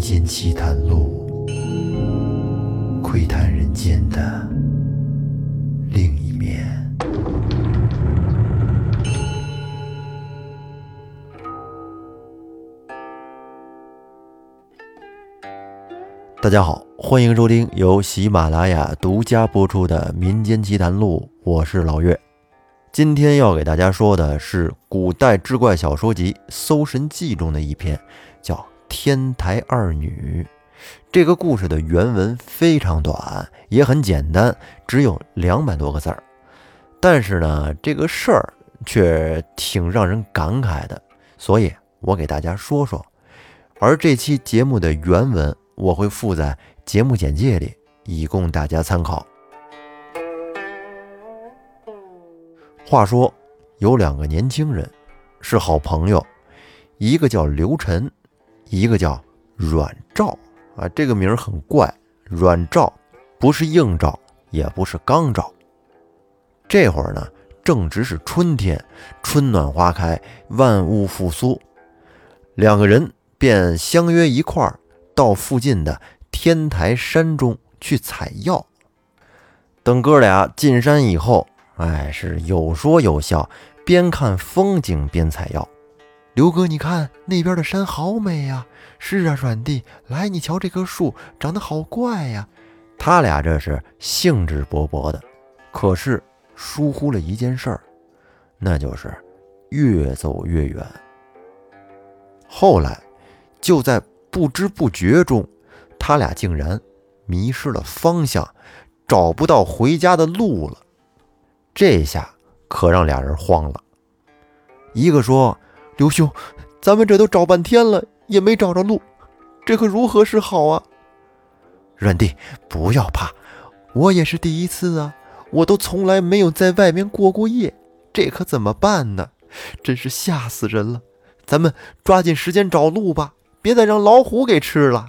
间奇谈录，窥探人间的另一面。大家好，欢迎收听由喜马拉雅独家播出的《民间奇谈录》，我是老岳。今天要给大家说的是古代志怪小说集《搜神记》中的一篇，叫《天台二女》。这个故事的原文非常短，也很简单，只有两百多个字儿。但是呢，这个事儿却挺让人感慨的，所以我给大家说说。而这期节目的原文。我会附在节目简介里，以供大家参考。话说有两个年轻人是好朋友，一个叫刘晨，一个叫阮兆啊，这个名儿很怪。阮兆不是硬兆，也不是刚兆。这会儿呢，正值是春天，春暖花开，万物复苏，两个人便相约一块儿。到附近的天台山中去采药。等哥俩进山以后，哎，是有说有笑，边看风景边采药。刘哥，你看那边的山好美呀！是啊，阮弟，来，你瞧这棵树长得好怪呀。他俩这是兴致勃勃的，可是疏忽了一件事儿，那就是越走越远。后来就在。不知不觉中，他俩竟然迷失了方向，找不到回家的路了。这下可让俩人慌了。一个说：“刘兄，咱们这都找半天了，也没找着路，这可如何是好啊？”阮弟，不要怕，我也是第一次啊，我都从来没有在外面过过夜，这可怎么办呢？真是吓死人了！咱们抓紧时间找路吧。别再让老虎给吃了。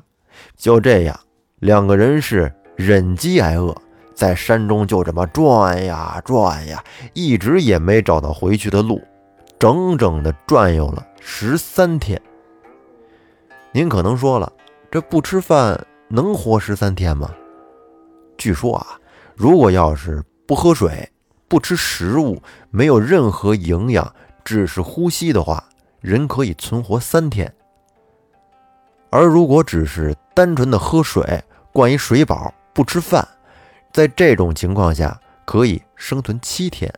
就这样，两个人是忍饥挨饿，在山中就这么转呀转呀，一直也没找到回去的路，整整的转悠了十三天。您可能说了，这不吃饭能活十三天吗？据说啊，如果要是不喝水、不吃食物，没有任何营养，只是呼吸的话，人可以存活三天。而如果只是单纯的喝水，灌一水饱，不吃饭，在这种情况下可以生存七天。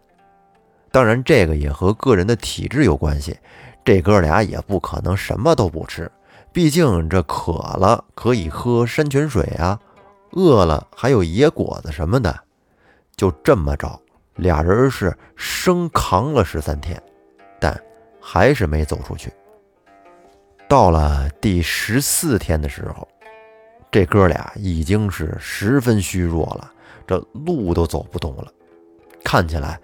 当然，这个也和个人的体质有关系。这哥俩也不可能什么都不吃，毕竟这渴了可以喝山泉水啊，饿了还有野果子什么的。就这么着，俩人是生扛了十三天，但还是没走出去。到了第十四天的时候，这哥俩已经是十分虚弱了，这路都走不动了，看起来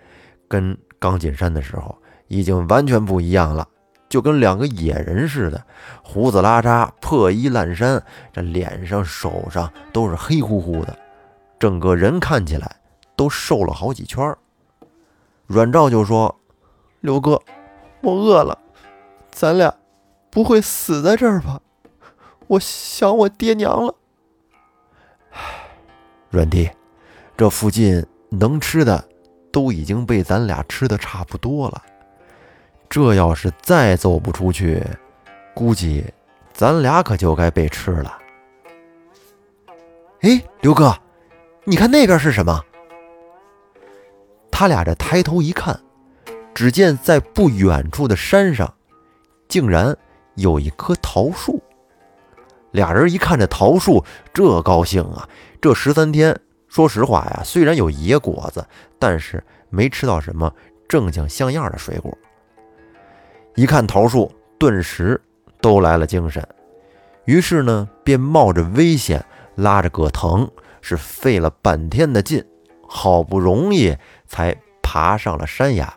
跟刚进山的时候已经完全不一样了，就跟两个野人似的，胡子拉碴，破衣烂衫，这脸上、手上都是黑乎乎的，整个人看起来都瘦了好几圈。阮兆就说：“刘哥，我饿了，咱俩。”不会死在这儿吧？我想我爹娘了。唉，阮弟，这附近能吃的都已经被咱俩吃的差不多了。这要是再走不出去，估计咱俩可就该被吃了。哎，刘哥，你看那边是什么？他俩这抬头一看，只见在不远处的山上，竟然。有一棵桃树，俩人一看这桃树，这高兴啊！这十三天，说实话呀，虽然有野果子，但是没吃到什么正经像样的水果。一看桃树，顿时都来了精神，于是呢，便冒着危险，拉着葛藤，是费了半天的劲，好不容易才爬上了山崖。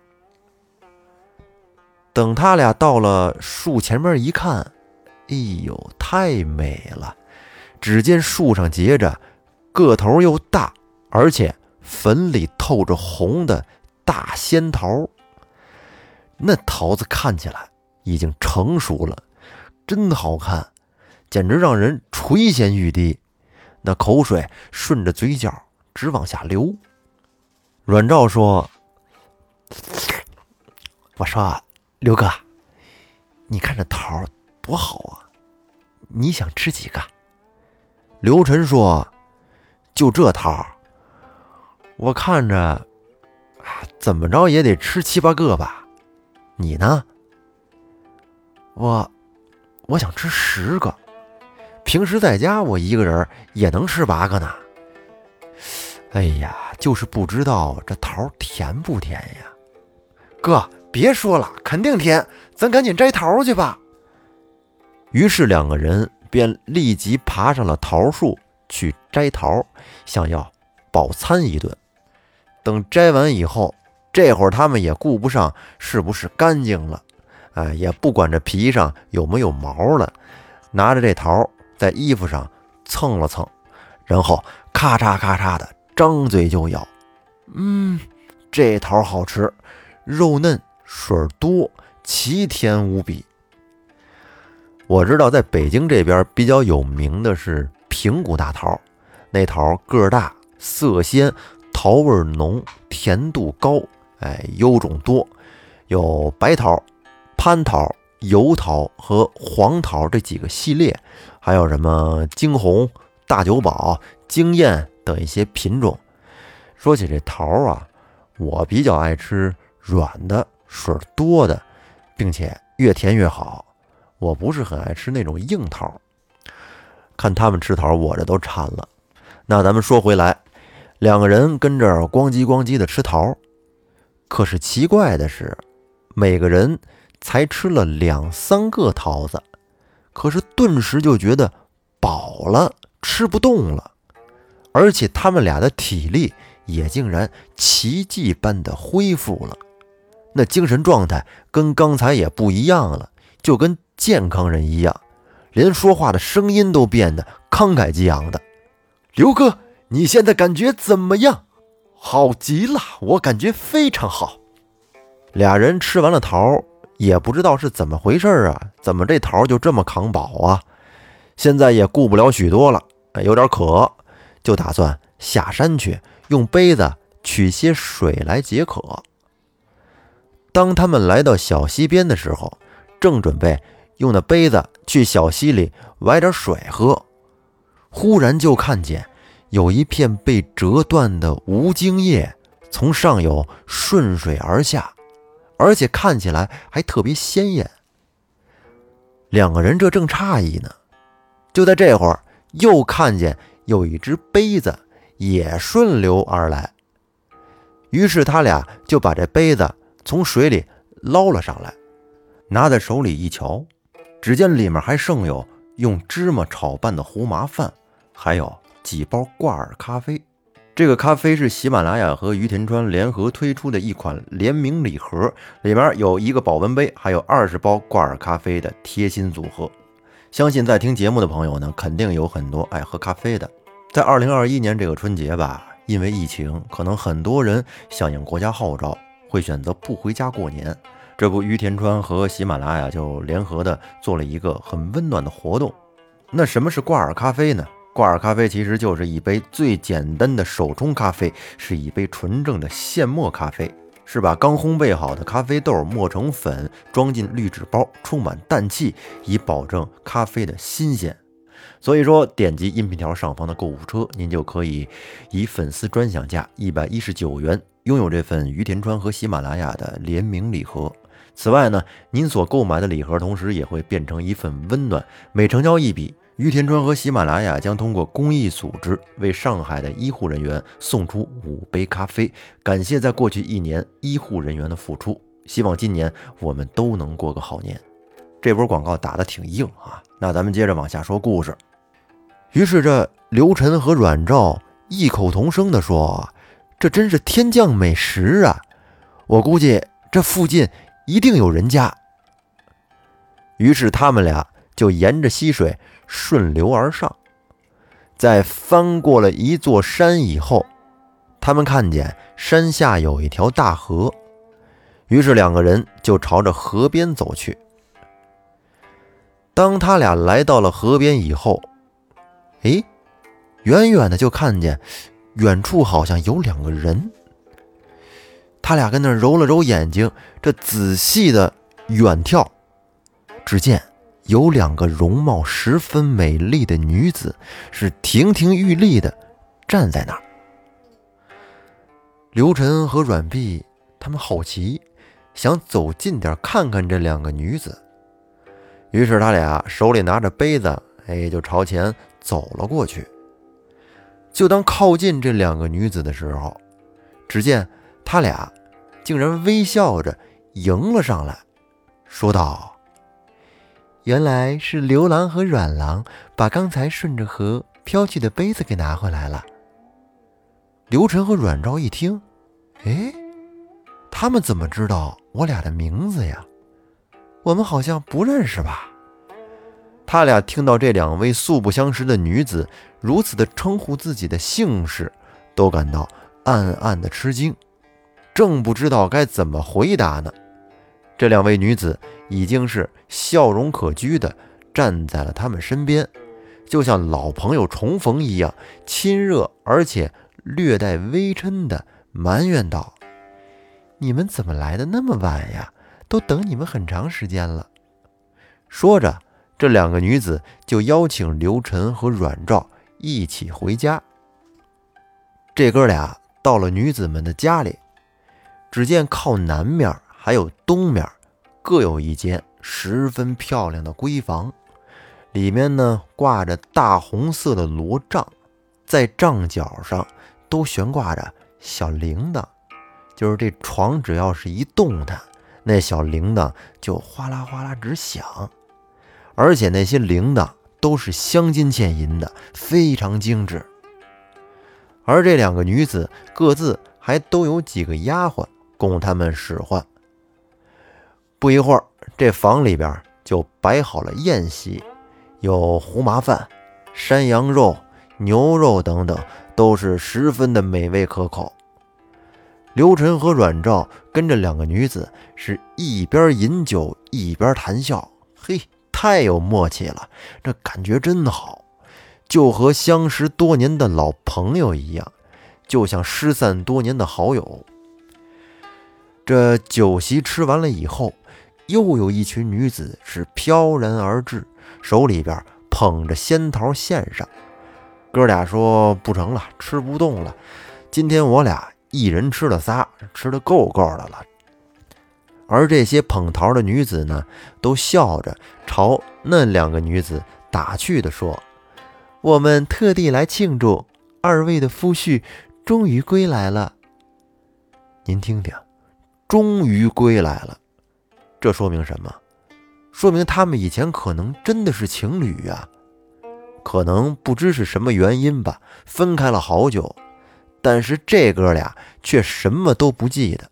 等他俩到了树前面一看，哎呦，太美了！只见树上结着个头又大，而且粉里透着红的大仙桃。那桃子看起来已经成熟了，真好看。简直让人垂涎欲滴，那口水顺着嘴角直往下流。阮照说：“我说刘哥，你看这桃多好啊，你想吃几个？”刘晨说：“就这桃，我看着怎么着也得吃七八个吧。你呢？我我想吃十个。”平时在家，我一个人也能吃八个呢。哎呀，就是不知道这桃甜不甜呀？哥，别说了，肯定甜，咱赶紧摘桃去吧。于是两个人便立即爬上了桃树去摘桃，想要饱餐一顿。等摘完以后，这会儿他们也顾不上是不是干净了，哎，也不管这皮上有没有毛了，拿着这桃。在衣服上蹭了蹭，然后咔嚓咔嚓的张嘴就咬。嗯，这桃好吃，肉嫩水多，奇甜无比。我知道在北京这边比较有名的是平谷大桃，那桃个大，色鲜，桃味浓，甜度高，哎，优种多，有白桃、蟠桃。油桃和黄桃这几个系列，还有什么惊鸿、大酒保、惊艳等一些品种。说起这桃啊，我比较爱吃软的、水多的，并且越甜越好。我不是很爱吃那种硬桃。看他们吃桃，我这都馋了。那咱们说回来，两个人跟这咣叽咣叽的吃桃，可是奇怪的是，每个人。才吃了两三个桃子，可是顿时就觉得饱了，吃不动了，而且他们俩的体力也竟然奇迹般的恢复了，那精神状态跟刚才也不一样了，就跟健康人一样，连说话的声音都变得慷慨激昂的。刘哥，你现在感觉怎么样？好极了，我感觉非常好。俩人吃完了桃。也不知道是怎么回事啊？怎么这桃就这么扛饱啊？现在也顾不了许多了，有点渴，就打算下山去用杯子取些水来解渴。当他们来到小溪边的时候，正准备用那杯子去小溪里崴点水喝，忽然就看见有一片被折断的无茎叶从上游顺水而下。而且看起来还特别鲜艳。两个人这正诧异呢，就在这会儿，又看见有一只杯子也顺流而来。于是他俩就把这杯子从水里捞了上来，拿在手里一瞧，只见里面还剩有用芝麻炒拌的胡麻饭，还有几包挂耳咖啡。这个咖啡是喜马拉雅和于田川联合推出的一款联名礼盒，里面有一个保温杯，还有二十包挂耳咖啡的贴心组合。相信在听节目的朋友呢，肯定有很多爱喝咖啡的。在二零二一年这个春节吧，因为疫情，可能很多人响应国家号召，会选择不回家过年。这不，于田川和喜马拉雅就联合的做了一个很温暖的活动。那什么是挂耳咖啡呢？挂耳咖啡其实就是一杯最简单的手冲咖啡，是一杯纯正的现磨咖啡，是把刚烘焙好的咖啡豆磨成粉，装进滤纸包，充满氮气，以保证咖啡的新鲜。所以说，点击音频条上方的购物车，您就可以以粉丝专享价一百一十九元拥有这份于田川和喜马拉雅的联名礼盒。此外呢，您所购买的礼盒同时也会变成一份温暖，每成交一笔。于田川和喜马拉雅将通过公益组织为上海的医护人员送出五杯咖啡，感谢在过去一年医护人员的付出。希望今年我们都能过个好年。这波广告打得挺硬啊！那咱们接着往下说故事。于是这刘晨和阮照异口同声地说：“这真是天降美食啊！我估计这附近一定有人家。”于是他们俩就沿着溪水。顺流而上，在翻过了一座山以后，他们看见山下有一条大河，于是两个人就朝着河边走去。当他俩来到了河边以后，哎，远远的就看见远处好像有两个人。他俩跟那揉了揉眼睛，这仔细的远眺，只见有两个容貌十分美丽的女子，是亭亭玉立的站在那儿。刘晨和阮碧他们好奇，想走近点看看这两个女子，于是他俩手里拿着杯子，哎，就朝前走了过去。就当靠近这两个女子的时候，只见。他俩竟然微笑着迎了上来，说道：“原来是刘郎和阮郎把刚才顺着河飘去的杯子给拿回来了。”刘晨和阮昭一听，哎，他们怎么知道我俩的名字呀？我们好像不认识吧？他俩听到这两位素不相识的女子如此的称呼自己的姓氏，都感到暗暗的吃惊。正不知道该怎么回答呢，这两位女子已经是笑容可掬的站在了他们身边，就像老朋友重逢一样亲热，而且略带微嗔的埋怨道：“你们怎么来的那么晚呀？都等你们很长时间了。”说着，这两个女子就邀请刘晨和阮照一起回家。这哥俩到了女子们的家里。只见靠南面还有东面，各有一间十分漂亮的闺房，里面呢挂着大红色的罗帐，在帐角上都悬挂着小铃铛，就是这床只要是一动弹，那小铃铛就哗啦哗啦直响，而且那些铃铛都是镶金嵌银的，非常精致。而这两个女子各自还都有几个丫鬟。供他们使唤。不一会儿，这房里边就摆好了宴席，有胡麻饭、山羊肉、牛肉等等，都是十分的美味可口。刘晨和阮照跟着两个女子是一边饮酒一边谈笑，嘿，太有默契了，这感觉真好，就和相识多年的老朋友一样，就像失散多年的好友。这酒席吃完了以后，又有一群女子是飘然而至，手里边捧着仙桃献上。哥俩说：“不成了，吃不动了。今天我俩一人吃了仨，吃的够够的了。”而这些捧桃的女子呢，都笑着朝那两个女子打趣地说：“我们特地来庆祝二位的夫婿终于归来了。您听听。”终于归来了，这说明什么？说明他们以前可能真的是情侣呀。可能不知是什么原因吧，分开了好久，但是这哥俩却什么都不记得。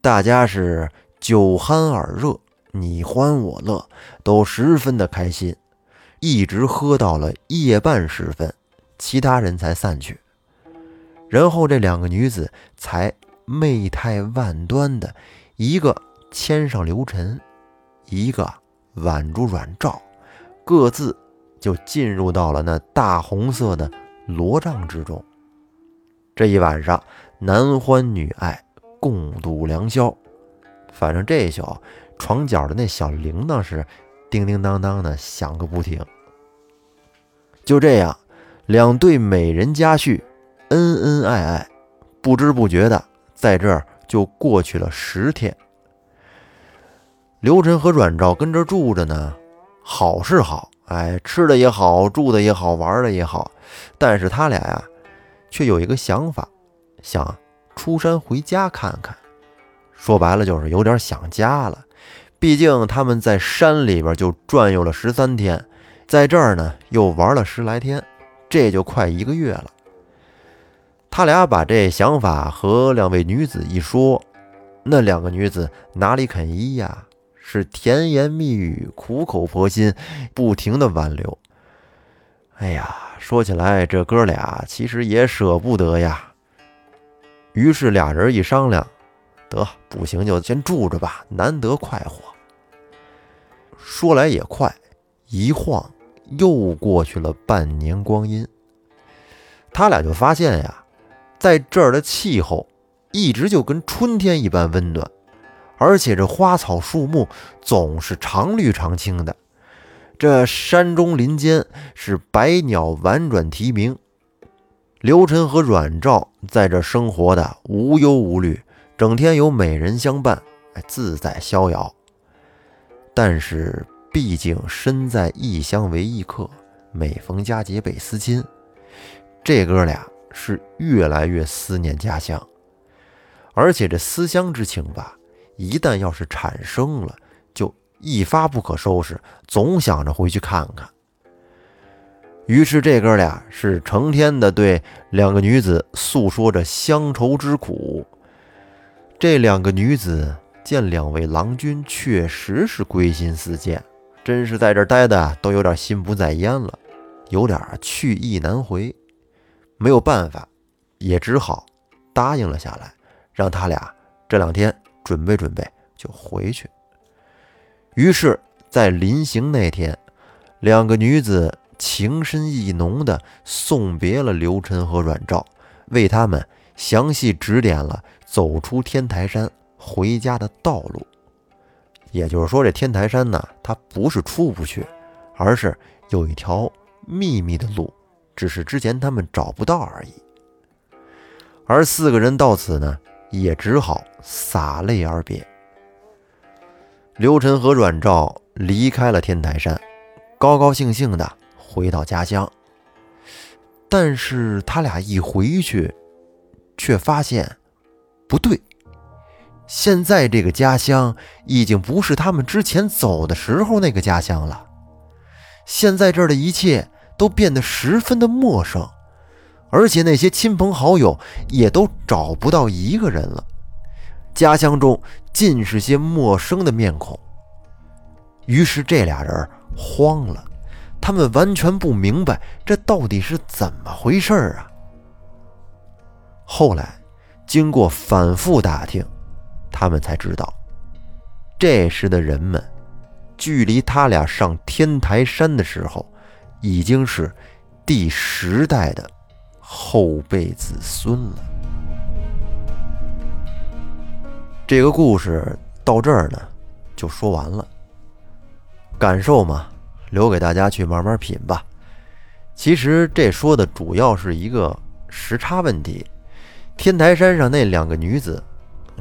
大家是酒酣耳热，你欢我乐，都十分的开心，一直喝到了夜半时分，其他人才散去，然后这两个女子才。媚态万端的，一个牵上刘晨，一个挽住阮照，各自就进入到了那大红色的罗帐之中。这一晚上，男欢女爱，共度良宵。反正这一宿床角的那小铃铛是叮叮当当的响个不停。就这样，两对美人佳婿恩恩爱爱，不知不觉的。在这儿就过去了十天。刘晨和阮照跟这住着呢，好是好，哎，吃的也好，住的也好，玩的也好。但是他俩呀，却有一个想法，想出山回家看看。说白了就是有点想家了。毕竟他们在山里边就转悠了十三天，在这儿呢又玩了十来天，这就快一个月了。他俩把这想法和两位女子一说，那两个女子哪里肯依呀？是甜言蜜语、苦口婆心，不停的挽留。哎呀，说起来，这哥俩其实也舍不得呀。于是俩人一商量，得不行就先住着吧，难得快活。说来也快，一晃又过去了半年光阴。他俩就发现呀，在这儿的气候一直就跟春天一般温暖，而且这花草树木总是常绿常青的。这山中林间是百鸟婉转啼鸣，刘晨和阮照在这生活的无忧无虑，整天有美人相伴，自在逍遥。但是毕竟身在异乡为异客，每逢佳节倍思亲，这哥俩是越来越思念家乡，而且这思乡之情吧，一旦要是产生了，就。一发不可收拾，总想着回去看看。于是这哥俩是成天的对两个女子诉说着乡愁之苦。这两个女子见两位郎君确实是归心似箭，真是在这待的都有点心不在焉了，有点去意难回。没有办法，也只好答应了下来，让他俩这两天准备准备就回去。于是，在临行那天，两个女子情深意浓地送别了刘晨和阮照，为他们详细指点了走出天台山回家的道路。也就是说，这天台山呢，它不是出不去，而是有一条秘密的路，只是之前他们找不到而已。而四个人到此呢，也只好洒泪而别。刘晨和阮照离开了天台山，高高兴兴的回到家乡。但是他俩一回去，却发现不对。现在这个家乡已经不是他们之前走的时候那个家乡了。现在这儿的一切都变得十分的陌生，而且那些亲朋好友也都找不到一个人了。家乡中尽是些陌生的面孔，于是这俩人慌了，他们完全不明白这到底是怎么回事啊！后来经过反复打听，他们才知道，这时的人们距离他俩上天台山的时候，已经是第十代的后辈子孙了。这个故事到这儿呢，就说完了。感受嘛，留给大家去慢慢品吧。其实这说的主要是一个时差问题。天台山上那两个女子，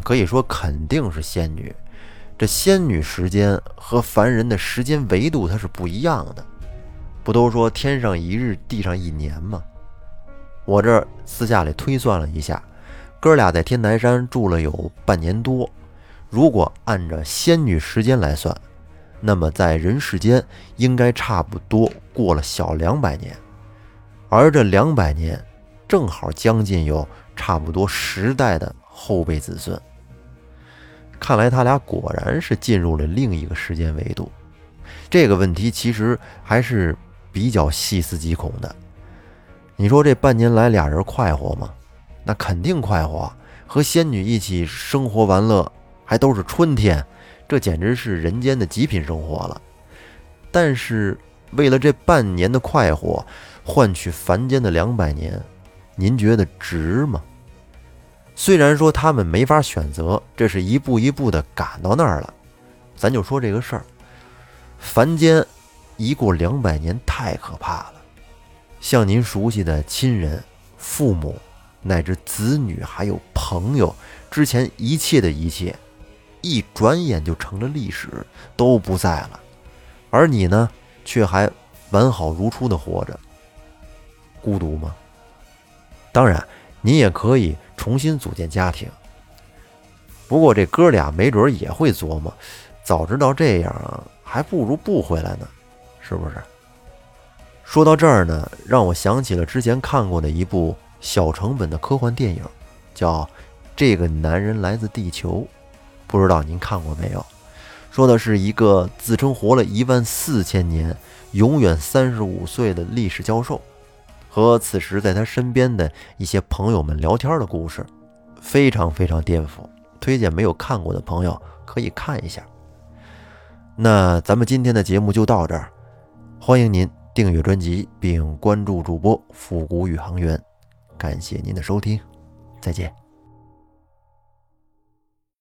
可以说肯定是仙女。这仙女时间和凡人的时间维度它是不一样的。不都说天上一日，地上一年吗？我这私下里推算了一下。哥俩在天台山住了有半年多，如果按照仙女时间来算，那么在人世间应该差不多过了小两百年，而这两百年正好将近有差不多十代的后辈子孙。看来他俩果然是进入了另一个时间维度。这个问题其实还是比较细思极恐的。你说这半年来俩人快活吗？那肯定快活，和仙女一起生活玩乐，还都是春天，这简直是人间的极品生活了。但是为了这半年的快活，换取凡间的两百年，您觉得值吗？虽然说他们没法选择，这是一步一步的赶到那儿了。咱就说这个事儿，凡间一过两百年太可怕了，像您熟悉的亲人、父母。乃至子女还有朋友之前一切的一切，一转眼就成了历史，都不在了。而你呢，却还完好如初的活着，孤独吗？当然，您也可以重新组建家庭。不过这哥俩没准也会琢磨，早知道这样，还不如不回来呢，是不是？说到这儿呢，让我想起了之前看过的一部。小成本的科幻电影，叫《这个男人来自地球》，不知道您看过没有？说的是一个自称活了一万四千年、永远三十五岁的历史教授，和此时在他身边的一些朋友们聊天的故事，非常非常颠覆，推荐没有看过的朋友可以看一下。那咱们今天的节目就到这儿，欢迎您订阅专辑并关注主播复古宇航员，感谢您的收听，再见。